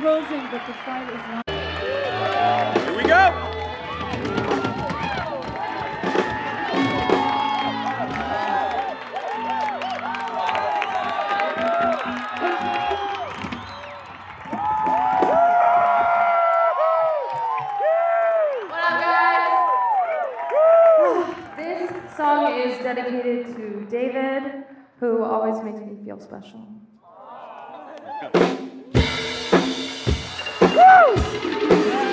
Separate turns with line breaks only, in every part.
closing, but the fight is not.
Here we go.
What up, guys? This song is dedicated to David, who always makes me feel special. Woo!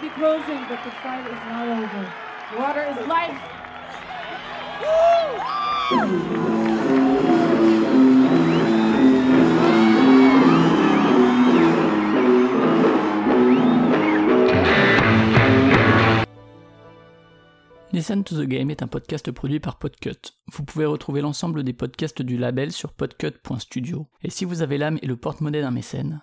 Be
closing, but the is not over. Water is life.
Listen to the Game est un podcast produit par Podcut. Vous pouvez retrouver l'ensemble des podcasts du label sur podcut.studio. Et si vous avez l'âme et le porte-monnaie d'un mécène,